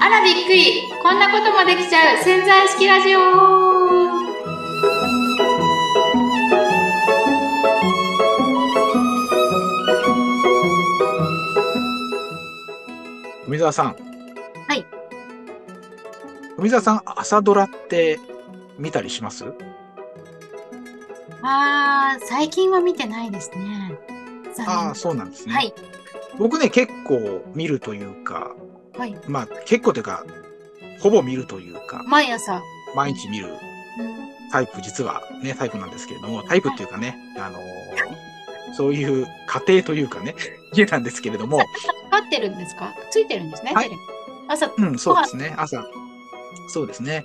あらびっくり。こんなこともできちゃう。潜在意識ラジオ。富澤さん。はい。富澤さん、朝ドラって見たりします？あー最近は見てないですねああ、そうなんですね。はい。僕ね、結構見るというか、はい。まあ結構というか、ほぼ見るというか、毎朝、毎日見るうんタイプ、実はね、タイプなんですけれども、タイプっていうかね、あのーそういう家庭というかね、家なんですけれども、かってるんですか？ついてるんですね、はい。朝、うん、そうですね、朝。そうですね。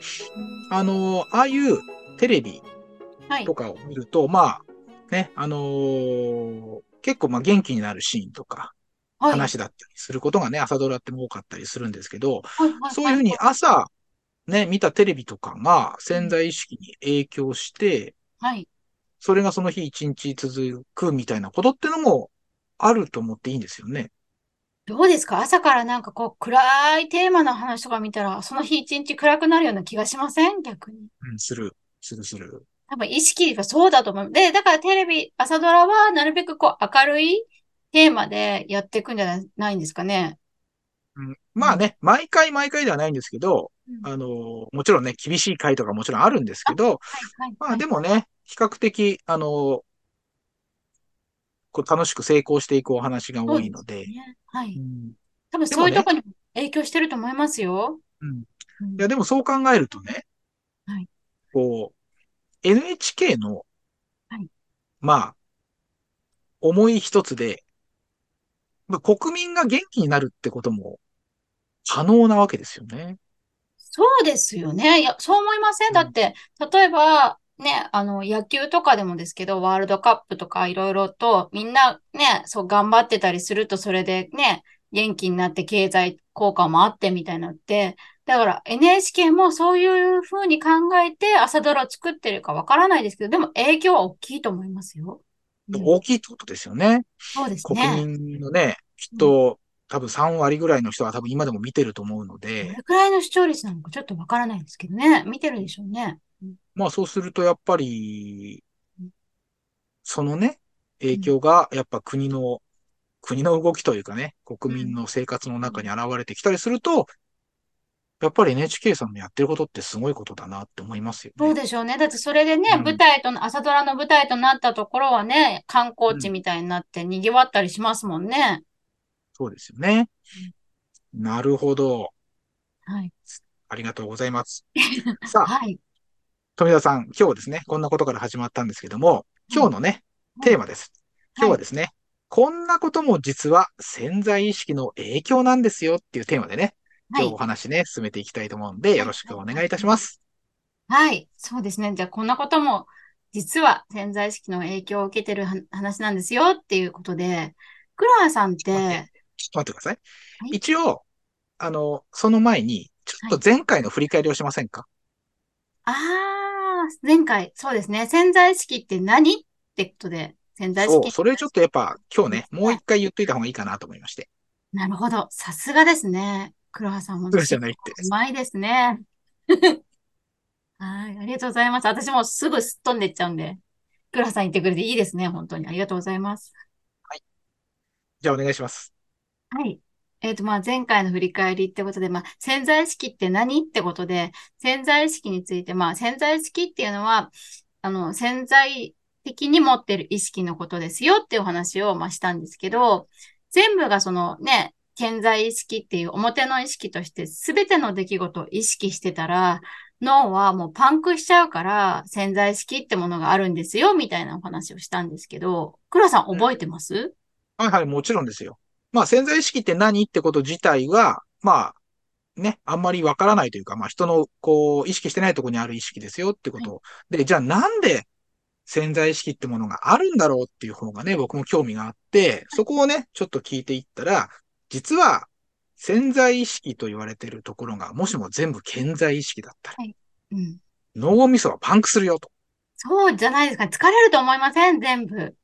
あのーああいうテレビはい。とかを見ると、まあ、ね、あのー結構まあ元気になるシーンとか、はい話だったりすることがね、朝ドラっても多かったりするんですけど、そういうふうに朝、ね、見たテレビとかが潜在意識に影響して、はいそれがその日一日続くみたいなことってのもあると思っていいんですよね。どうですか？朝からなんかこう暗いテーマの話とか見たら、その日一日暗くなるような気がしません？逆に。うん、する、するする。多分意識がそうだと思う。で、だからテレビ、朝ドラはなるべくこう明るいテーマでやっていくんじゃないないんですかね。うん、まあね、毎回毎回ではないんですけど、うん。あのーもちろんね、厳しい回とかもちろんあるんですけど、はいはいまあはいでもね、比較的、あのーこう楽しく成功していくお話が多いので、ね。はい。うん。多分そういうとこにも影響してると思いますよ。うん。うん。いや、でもそう考えるとね、はい。こう、NHK の、はいまあ、思い一つで、まあ国民が元気になるってことも可能なわけですよね。そうですよね。いや、そう思いません？うんだって、例えば、ね、あの、野球とかでもですけど、ワールドカップとかいろいろと、みんなね、そう頑張ってたりすると、それでね、元気になって経済効果もあってみたいなのって、だから NHK もそういうふうに考えて朝ドラを作ってるかわからないですけど、でも影響は大きいと思いますよ。うん大きいってことですよね。そうです国ね。民のね、きっと、多分3割ぐらいの人は多分今でも見てると思うのどでれ、くらいの視聴率なのかちょっとわからないですけどね。見てるでしょうね。うんまあそうするとやっぱりうん、そのね、影響がやっぱ国の、国の動きというかね、国民の生活の中に現れてきたりすると、やっぱり NHK さんのやってることってすごいことだなって思いますよね。そうでしょうね。だってそれでね、うん舞台とな、朝ドラの舞台となったところはね、観光地みたいになって賑わったりしますもんね。そうですよね。なるほど。はい。ありがとうございます。さあ、はい。富田さん、今日ですね、こんなことから始まったんですけども、今日のね、テーマです。今日はですね、こんなことも実は潜在意識の影響なんですよっていうテーマでね、はい今日お。話ね、進めていきたいと思うんで、よろしくお願いいたします。はい。そうですね。じゃあ、こんなことも、実は潜在意識の影響を受けてるは話なんですよっていうことで、クラーさんって、ちょっと待ってください。はい一応、あの、その前に、ちょっと前回の振り返りをしませんか、あー、前回、そうですね。潜在意識って何？ってことで、潜在意そう、識。それちょっとやっぱ今日ね、もう一回言っといた方がいいかなと思いまして。なるほど。さすがですね。クラーさんも。じゃないって。うまいですね。はい、ありがとうございます。私もすぐすっ飛んでっちゃうんで、クラさん言ってくれていいですね。本当に。ありがとうございます。じゃあお願いします。はい。えっと、まあ、前回の振り返りってことで、まあ、潜在意識って何ってことで、潜在意識について、まあ、潜在意識っていうのは、あの、潜在的に持ってる意識のことですよっていうお話を、まあ、したんですけど、全部がそのね、潜在意識っていう表の意識として全ての出来事を意識してたら、脳はもうパンクしちゃうから潜在意識ってものがあるんですよ、みたいなお話をしたんですけど、クラさん覚えてます、はいはい、もちろんですよ。まあ潜在意識って何ってこと自体は、まあ、ね、あんまりわからないというか、まあ人のこう意識してないところにある意識ですよってこと。で、じゃあなんで潜在意識ってものがあるんだろうっていう方がね、僕も興味があって、そこをね、ちょっと聞いていったら、実は潜在意識と言われているところが、もしも全部潜在意識だったら、うん。脳みそはパンクするよと。そうじゃないですか。疲れると思いません？全部。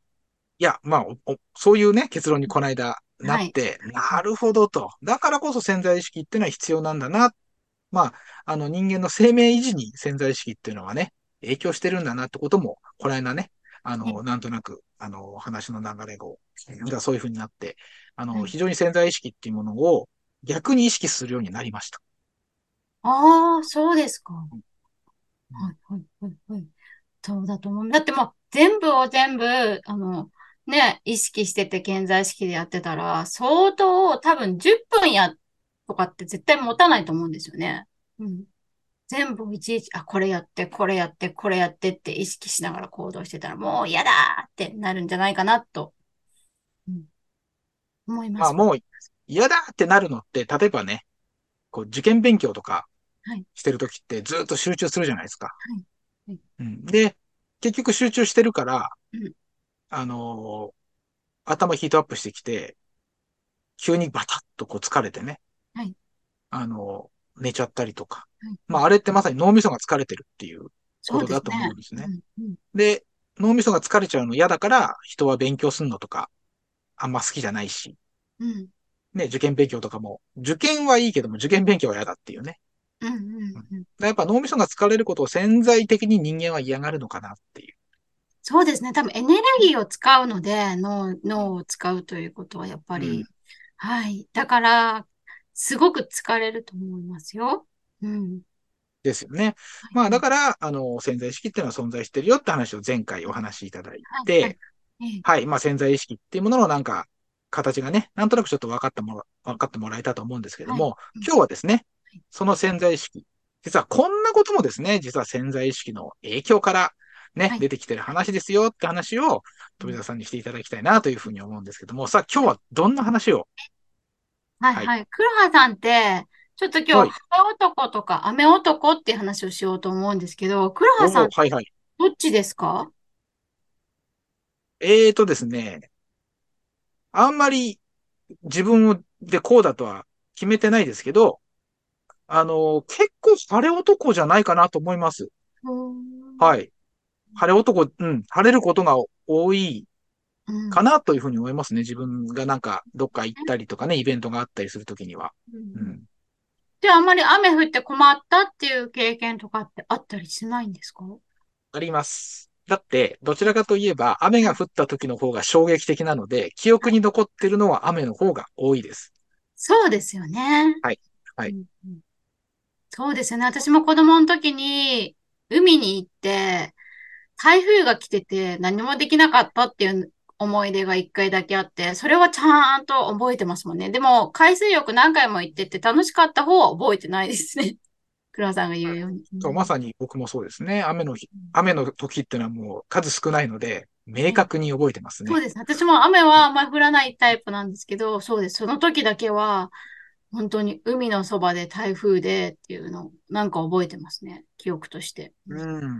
いや、まあ、そういうね、結論にこの間なはい。って、なるほどと。だからこそ潜在意識っていうのは必要なんだな。まあ、あの人間の生命維持に潜在意識っていうのはね、影響してるんだなってことも、この間ね、あの、なんとなく、あの、話の流れが、がそういうふうになって、あの、はい非常に潜在意識っていうものを逆に意識するようになりました。ああ、そうですか。うんはい、はい、はい、はい。そうだと思う。だってもう、全部を全部、あの、ね、意識してて、潜在意識でやってたら、相当、多分10分や、とかって絶対持たないと思うんですよね。うん。全部いちいち、あ、これやって、これやって、これやってって意識しながら行動してたら、もう嫌だーってなるんじゃないかな、と、うん、思います。まあもう嫌だってなるのって、例えばね、こう受験勉強とかはい。してるときってずっと集中するじゃないですか。い。はい。うん、で、結局集中してるから、うん。あのー頭ヒートアップしてきて、急にバタッとこう疲れてね、はい。あのー寝ちゃったりとか。はいまああれってまさに脳みそが疲れてるっていうことだと思うんですね。うんうんで、脳みそが疲れちゃうの嫌だから、人は勉強するのとか、あんま好きじゃないし、うんね、受験勉強とかも、受験はいいけども、受験勉強は嫌だっていうね。うんうんうんだやっぱ脳みそが疲れることを潜在的に人間は嫌がるのかなっていう。そうですね。多分エネルギーを使うので、脳、脳を使うということはやっぱり、うんはい。だから、すごく疲れると思いますよ。うん。ですよね。まあだから、あの、潜在意識っていうのは存在してるよって話を前回お話しいただいはいて、はい。ええ。はい、まあ潜在意識っていうもののなんか、形がね、なんとなくちょっと分かってもら、分かってもらえたと思うんですけども、はい。今日はですねはい、その潜在意識、実はこんなこともですね、実は潜在意識の影響からね、はい。出てきてる話ですよって話を、富田さんにしていただきたいなというふうに思うんですけども、さあ今日はどんな話をはいはいはい。黒羽さんって、ちょっと今はい日、雨男とか雨男っていう話をしようと思うんですけど、黒羽さんお、はいはい。どっちですか？えーとですね、あんまり自分でこうだとは決めてないですけど、あの、結構晴れ男じゃないかなと思います。はい。晴れ男、うん、晴れることが多いうんかなというふうに思いますね。自分がなんかどっか行ったりとかね、イベントがあったりするときには。ううんん。で、あんまり雨降って困ったっていう経験とかってあったりしないんですか？あります。だって、どちらかといえば、雨が降った時の方が衝撃的なので、記憶に残ってるのは雨の方が多いです。そうですよね。はいはいうんうんそうですよね。私も子供の時に海に行って、台風が来てて何もできなかったっていう思い出が一回だけあって、それはちゃんと覚えてますもんね。でも、海水浴何回も行ってて楽しかった方は覚えてないですね。黒さんが言うように。そう、まさに僕もそうですね。雨の日、雨の時っていうのはもう数少ないので、明確に覚えてますねそう。です。私も雨はあんまり降らないタイプなんですけど、そうです。その時だけは、本当に海のそばで台風でっていうのをなんか覚えてますね。記憶として。うん。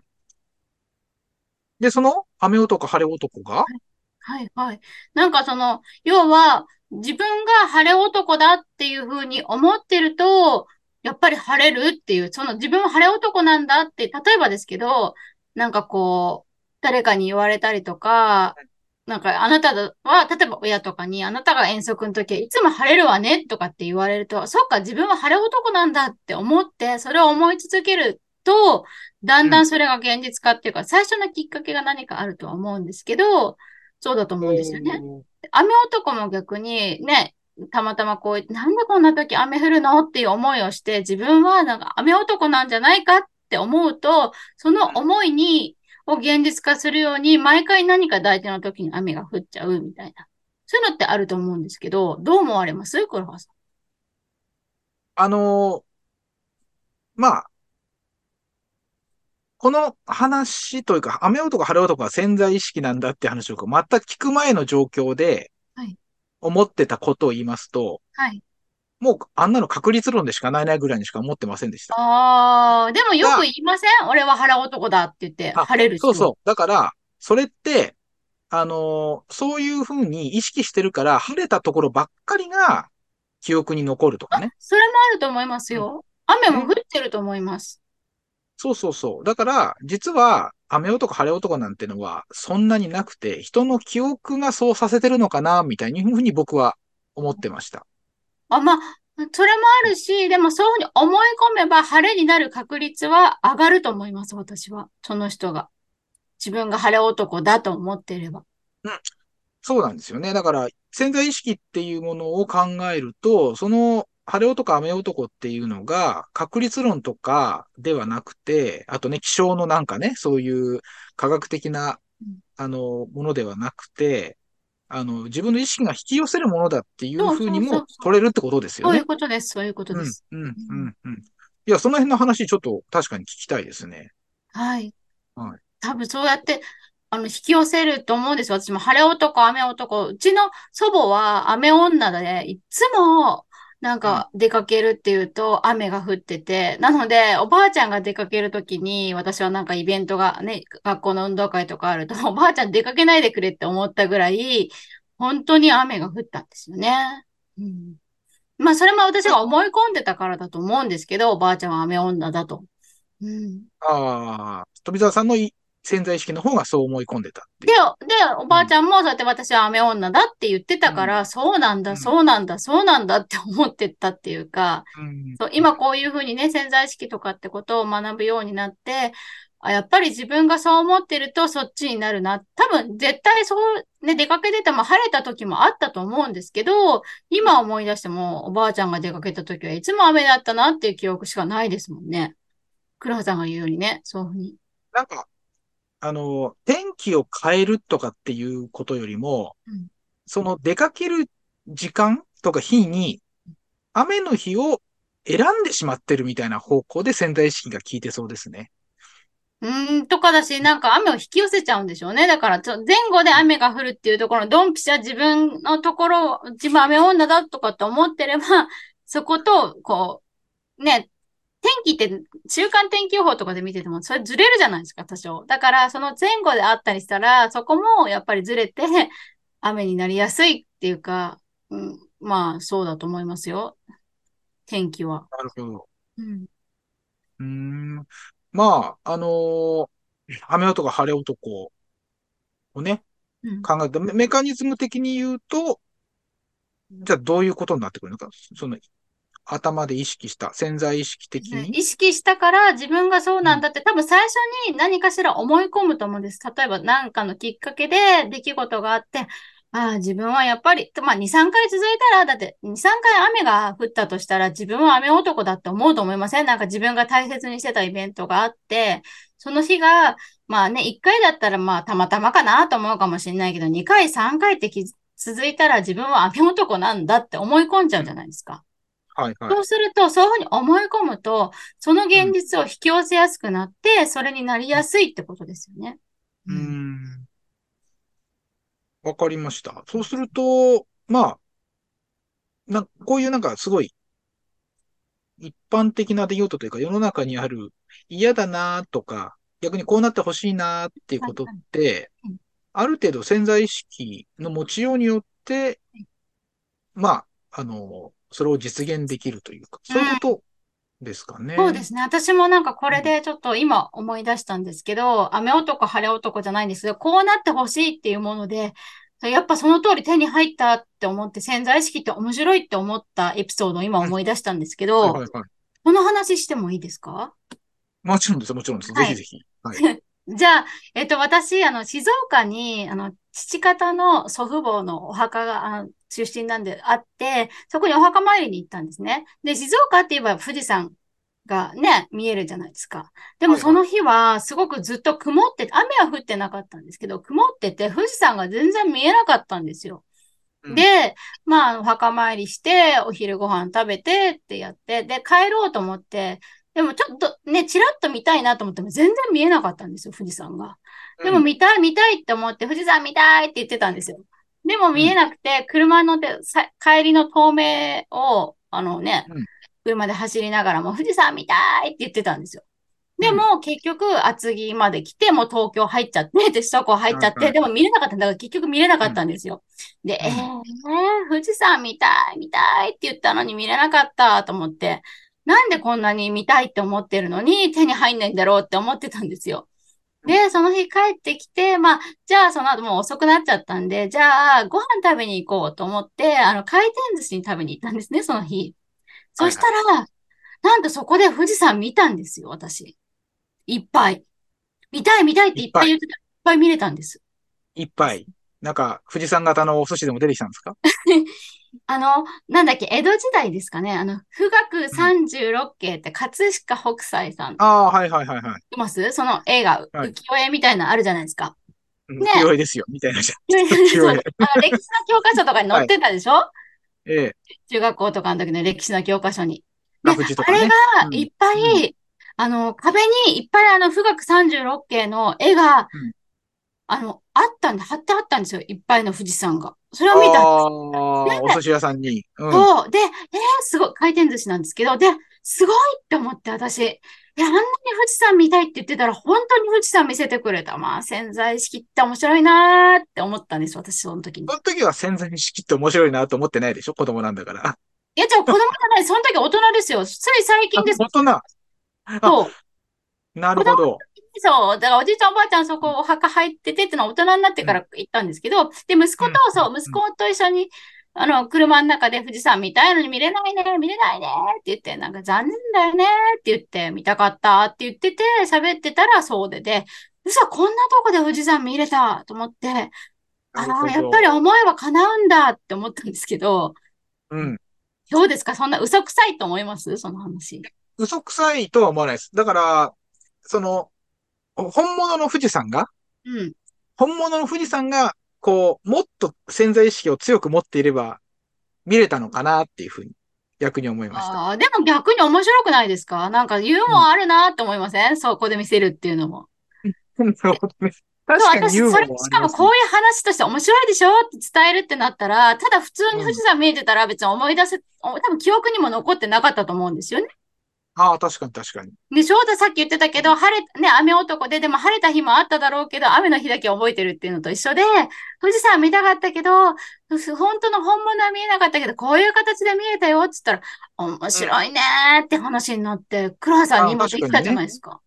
で、その雨男、晴れ男が、はいはいはい。なんかその、要は、自分が晴れ男だっていうふうに思ってると、やっぱり晴れるっていう、その自分は晴れ男なんだって、例えばですけど、なんかこう、誰かに言われたりとか、なんかあなたは、例えば親とかに、あなたが遠足の時はいつも晴れるわねとかって言われると、そっか、自分は晴れ男なんだって思って、それを思い続けると、だんだんそれが現実化っていうか、最初のきっかけが何かあるとは思うんですけど、そうだと思うんですよね。雨男も逆にね、たまたまこう、なんでこんな時雨降るのっていう思いをして、自分はなんか雨男なんじゃないかって思うと、その思いに、を現実化するように、毎回何か大事な時に雨が降っちゃうみたいな。そういうのってあると思うんですけど、どう思われます？黒羽さん。あのーまあ、この話というか、雨男、晴れ男は潜在意識なんだって話を全く聞く前の状況ではい、思ってたことを言いますと、はい。もうあんなの確率論でしかないなぐらいにしか思ってませんでした。あー、でもよく言いません？俺は晴れ男だって言って、あ晴れる人。そうそう。だから、それって、あのーそういうふうに意識してるから、晴れたところばっかりが記憶に残るとかね。それもあると思いますよ。雨も降ってると思います。そうそうそう。だから、実は、雨男、晴れ男なんてのは、そんなになくて、人の記憶がそうさせてるのかな、みたいにふうに僕は思ってました。あ、まあ、それもあるし、でもそういうふうに思い込めば晴れになる確率は上がると思います、私は。その人が。自分が晴れ男だと思っていれば。そうなんですよね。だから、潜在意識っていうものを考えると、その、晴れ男、雨男っていうのが、確率論とかではなくて、あとね、気象のなんかね、そういう科学的なうん、あの、ものではなくて、あの、自分の意識が引き寄せるものだっていうふうにも取れるってことですよそういうね。ことです、そういうことうんです。、うん、うん、うん。いや、その辺の話ちょっと確かに聞きたいですね。はい。はい多分そうやって、あの、引き寄せると思うんですよ。私も晴れ男、雨男。うちの祖母は雨女で、いつも、なんか出かけるっていうと雨が降ってて、なので、おばあちゃんが出かけるときに、私はなんかイベントがね、学校の運動会とかあると、おばあちゃん出かけないでくれって思ったぐらい、本当に雨が降ったんですよね。うん。まあ、それも私が思い込んでたからだと思うんですけど、おばあちゃんは雨女だと。うん。ああ、富澤さんのい潜在意識の方がそう思い込んでたで、う。で、おばあちゃんもそうやって私は雨女だって言ってたから、そうなんだ、うんそうなんだ、そうなんだって思ってったっていうか、うんそう今こういうふうにね、潜在意識とかってことを学ぶようになって、あやっぱり自分がそう思ってるとそっちになるな。多分絶対そう、ね、出かけてても晴れた時もあったと思うんですけど、今思い出してもおばあちゃんが出かけた時はいつも雨だったなっていう記憶しかないですもんね。黒羽さんが言うようにね、そういうふうに。なんか、あの、天気を変えるとかっていうことよりも、うんその出かける時間とか日に、雨の日を選んでしまってるみたいな方向で潜在意識が効いてそうですね。うーん、とかだし、なんか雨を引き寄せちゃうんでしょうね。だから、前後で雨が降るっていうところ、ドンピシャ自分のところ、自分雨女だとかって思ってれば、そこと、こう、ね、天気って、週間天気予報とかで見てても、それずれるじゃないですか、多少。だから、その前後であったりしたら、そこもやっぱりずれて、雨になりやすいっていうか、うん、まあ、そうだと思いますよ。天気は。なるほど。うん。うーん。まあ、あのー雨男、晴れ男をね、うん。考えて、メメカニズム的に言うと、じゃあどういうことになってくるのか。その、頭で意識した、潜在意識的に？意識したから自分がそうなんだって、多分最初に何かしら思い込むと思うんです。例えば何かのきっかけで出来事があって、ああ、自分はやっぱり、まあ2、3回続いたら、だって2、3回雨が降ったとしたら自分は雨男だって思うと思いません？なんか自分が大切にしてたイベントがあって、その日が、まあね、1回だったらまあたまたまかなと思うかもしれないけど、2回、3回ってき続いたら自分は雨男なんだって思い込んじゃうじゃないですか。はいはいそ。うすると、そういうふうに思い込むと、その現実を引き寄せやすくなって、それになりやすいってことですよね。うーん。わかりました。そうすると、まあ、な、こういうなんかすごい、一般的な出来事というか世の中にある嫌だなとか、逆にこうなってほしいなっていうことってうん、ある程度潜在意識の持ちようによって、まあ、あの、それを実現できるというか、そういうことですかね。そうですね。私もなんかこれでちょっと今思い出したんですけど、雨男、晴れ男じゃないんですけど、こうなってほしいっていうもので、やっぱその通り手に入ったって思って潜在意識って面白いって思ったエピソードを今思い出したんですけど、はいはいはい。この話してもいいですか？もちろんです、もちろんです。はいぜひぜひ。はい。じゃあ、えっと、私、あの、静岡に、あの、父方の祖父母のお墓が、あの、出身なんであって、そこにお墓参りに行ったんですね。で、静岡って言えば富士山がね、見えるじゃないですか。でもその日は、すごくずっと曇ってて、雨は降ってなかったんですけど、曇ってて、富士山が全然見えなかったんですよ。うんで、まあ、お墓参りして、お昼ご飯食べてってやって、で、帰ろうと思って、でもちょっとね、ちらっと見たいなと思っても全然見えなかったんですよ、富士山が。でも見たい見たいって思って、富士山見たいって言ってたんですよ。でも見えなくて、車のでさ帰りの透明を、あのねうん、車で走りながらも富士山見たいって言ってたんですよ。でも、結局、厚木まで来て、もう東京入っちゃって、で、首都高入っちゃって、でも見れなかったんだから、結局見れなかったんですよ。で、うんえー、富士山見たい、見たいって言ったのに見れなかったと思って、なんでこんなに見たいって思ってるのに手に入んないんだろうって思ってたんですよ。で、その日帰ってきて、まあ、じゃあその後もう遅くなっちゃったんで、じゃあご飯食べに行こうと思って、あの、回転寿司に食べに行ったんですね、その日。そしたら、はいはい、なんとそこで富士山見たんですよ、私。いっぱい。見たい見たいっていっぱい言ってた。いっぱい見れたんです。いっぱい。なんか、富士山型のお寿司でも出てきたんですか？あの、なんだっけ、江戸時代ですかね。あの、富岳三十六景って葛飾北斎さん。ああ、はいはいはいはい。います？その映画、浮世絵みたいなのあるじゃないですか。ね、浮世絵ですよ、みたいなじゃん。歴史の教科書とかに載ってたでしょ、はい、ええ。中学校とかの時の歴史の教科書に。ね、ね、あれがいっぱい、うん、あの、壁にいっぱいあの、富岳三十六景の絵が、うんあの、あったんで、貼ってあったんですよ。いっぱいの富士山が。それを見たんです。お寿司屋さんに。うん、そう。で、えー、すごい、回転寿司なんですけど、で、すごいって思って私、いや、あんなに富士山見たいって言ってたら、本当に富士山見せてくれた。まあ、潜在意識って面白いなーって思ったんです、私、その時に。その時は潜在意識って面白いなと思ってないでしょ？子供なんだから。いや、じゃあ子供じゃない。その時大人ですよ。つい最近です。大人。そう。なるほど。そう。だからおじいちゃんおばあちゃんそこお墓入っててってのは大人になってから行ったんですけど、で、息子と、そう、息子と一緒に、あの、車の中で富士山見たいのに見れないね、見れないねって言って、なんか残念だよねって言って、見たかったって言ってて、喋ってたらそうでで、嘘、こんなとこで富士山見れたと思って、ああ、やっぱり思えば叶うんだって思ったんですけど、うん。どうですか？そんな嘘くさいと思います？その話。嘘くさいとは思わないです。だから、その、本物の富士山が、うん。本物の富士山が、こう、もっと潜在意識を強く持っていれば、見れたのかなっていうふうに、逆に思いました。ああ、でも逆に面白くないですか？なんかユーモアあるなって思いません、うん、そこで見せるっていうのも。なるほどね。確かにユーモア、ね、それ、しかもこういう話として面白いでしょって伝えるってなったら、ただ普通に富士山見えてたら別に思い出せ、多分記憶にも残ってなかったと思うんですよね。ああ、確かに確かに。で、翔太さっき言ってたけど、晴れ、ね、雨男で、でも晴れた日もあっただろうけど、雨の日だけ覚えてるっていうのと一緒で、富士山見たかったけど、本当の本物は見えなかったけど、こういう形で見えたよって言ったら、面白いねーって話になって、黒羽さんにもできたじゃないですか。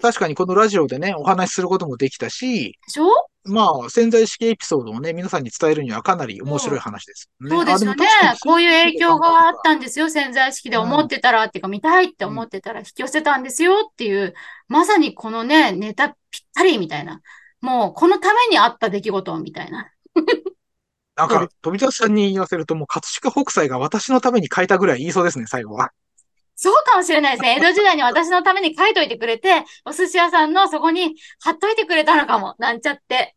確かにこのラジオでね、お話しすることもできたし、でしょ？まあ、潜在意識エピソードをね、皆さんに伝えるにはかなり面白い話ですね。そうですよね。こういう影響があったんですよ。潜在意識で思ってたら、うん、っていうか見たいって思ってたら引き寄せたんですよっていう、まさにこのね、ネタぴったりみたいな。もう、このためにあった出来事みたいな。なんか、富田さんに言わせると、もう、葛飾北斎が私のために書いたぐらい言いそうですね、最後は。そうかもしれないですね。江戸時代に私のために書いといてくれて、お寿司屋さんのそこに貼っといてくれたのかも。なんちゃって。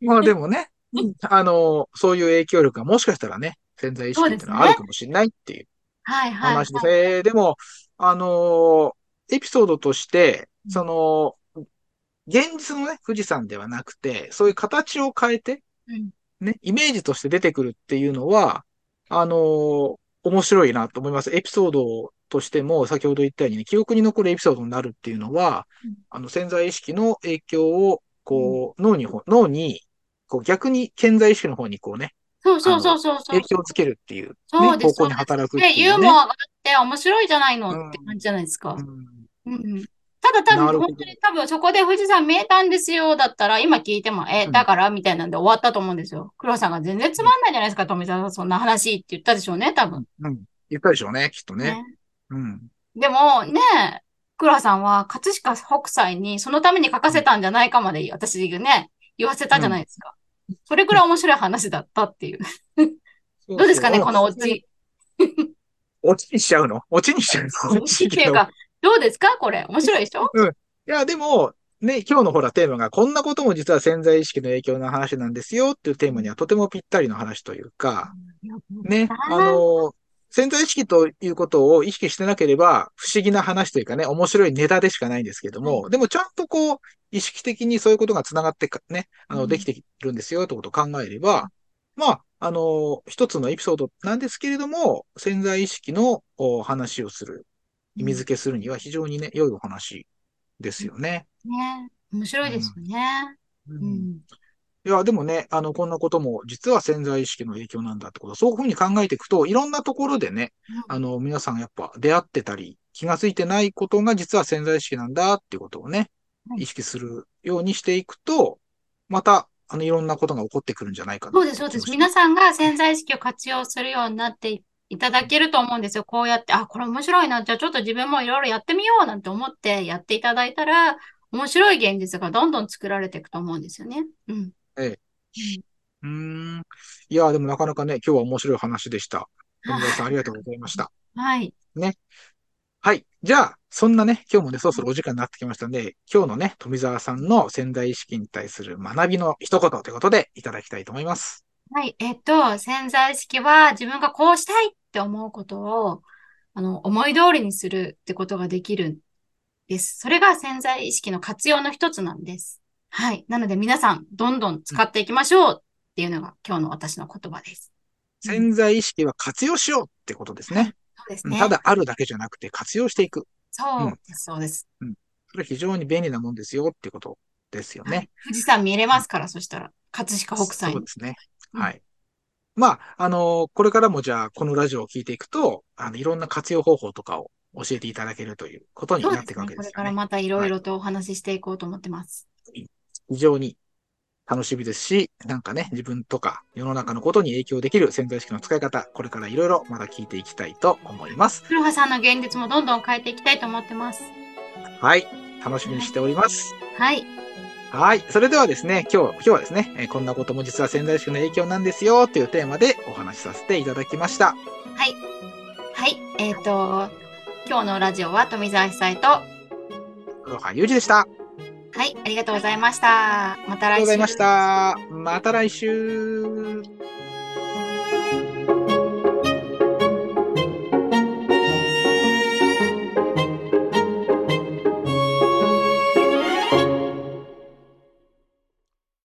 まあでもね、あの、そういう影響力がもしかしたらね、潜在意識っていうのはあるかもしれないっていう話です。ね、はい、でも、あの、エピソードとして、その、現実のね、富士山ではなくて、そういう形を変えて、ね、イメージとして出てくるっていうのは、あの、面白いなと思います。エピソードとしても、先ほど言ったように、ね、記憶に残るエピソードになるっていうのは、うん、あの、潜在意識の影響を、こう、脳に、脳に、こう、逆に潜在意識の方にこうね、そうそうそうそう影響をつけるっていう、ね、そう方向に働くっていう、ね。ユーモアがあって面白いじゃないのって感じじゃないですか。うん。うん、ただ多分、本当に多分そこで富士山見えたんですよ、だったら、今聞いても、え、だから？みたいなんで終わったと思うんですよ。黒さんが全然つまんないじゃないですか、富澤さん、そんな話って言ったでしょうね、多分。うん。言ったでしょうね、きっとね。ねうん。でも、ね、黒さんは葛飾北斎にそのために書かせたんじゃないかまで、私ね、言わせたじゃないですか。うん、それくらい面白い話だったっていう。どうですかね、このオチ。オチにしちゃうの？オチにしちゃうの？オチっていうか、どうですか？これ。面白いでしょ？うん。いや、でも、ね、今日のほらテーマが、こんなことも実は潜在意識の影響の話なんですよっていうテーマにはとてもぴったりの話というか、ね、あの、潜在意識ということを意識してなければ、不思議な話というかね、面白いネタでしかないんですけども、でもちゃんとこう、意識的にそういうことが繋がってね、あの、できているんですよってことを考えれば、まあ、あの、一つのエピソードなんですけれども、潜在意識の話をする。意味付けするには非常にね、良いお話ですよね。ね。面白いですよね。うん。うん、いいや、でもね、あの、こんなことも、実は潜在意識の影響なんだってこと、そういうふうに考えていくと、いろんなところでね、あの、皆さんやっぱ出会ってたり、気がついてないことが実は潜在意識なんだっていうことをね、はい意識するようにしていくと、また、あの、いろんなことが起こってくるんじゃないかなそうです、そうです。皆さんが潜在意識を活用するようになっていただけると思うんですよ。こうやって、あ、これ面白いな。じゃあちょっと自分もいろいろやってみようなんて思ってやっていただいたら、面白い現実がどんどん作られていくと思うんですよね。うん。ええうん。いや、でもなかなかね、今日は面白い話でした。富澤さんありがとうございました。はい。はい。じゃあ、そんなね、今日もね、そろそろお時間になってきましたんで、今日のね、富澤さんの潜在意識に対する学びの一言ということでいただきたいと思います。はい。えっと、潜在意識は自分がこうしたいって思うことを、あの、思い通りにするってことができるんです。それが潜在意識の活用の一つなんです。はい。なので皆さん、どんどん使っていきましょうっていうのが今日の私の言葉です。うん潜在意識は活用しようってことですね。そうですね。うんただあるだけじゃなくて活用していく。そうです、そうです。それは非常に便利なもんですよってことですよはいね。富士山見れますから、そしたら。葛飾北斎そうですね。うんはい。まあ、あのこれからもじゃあ、このラジオを聞いていくと、あの、いろんな活用方法とかを教えていただけるということになっていくわですね。これ。からまたいろいろとお話ししていこうと思ってます。非常に楽しみですし、なんかね、自分とか世の中のことに影響できる潜在意識の使い方、これからいろいろまた聞いていきたいと思います。黒羽さんの現実もどんどん変えていきたいと思ってます。はい。楽しみにしております。はい。はい。それではですね、今日、今日はですね、えーこんなことも実は潜在意識の影響なんですよというテーマでお話しさせていただきました。はい。はい。えっ、と、今日のラジオは富澤久と、は黒羽裕二でした。あい。ありがとうございました。また来週。りがとうございました。また来週。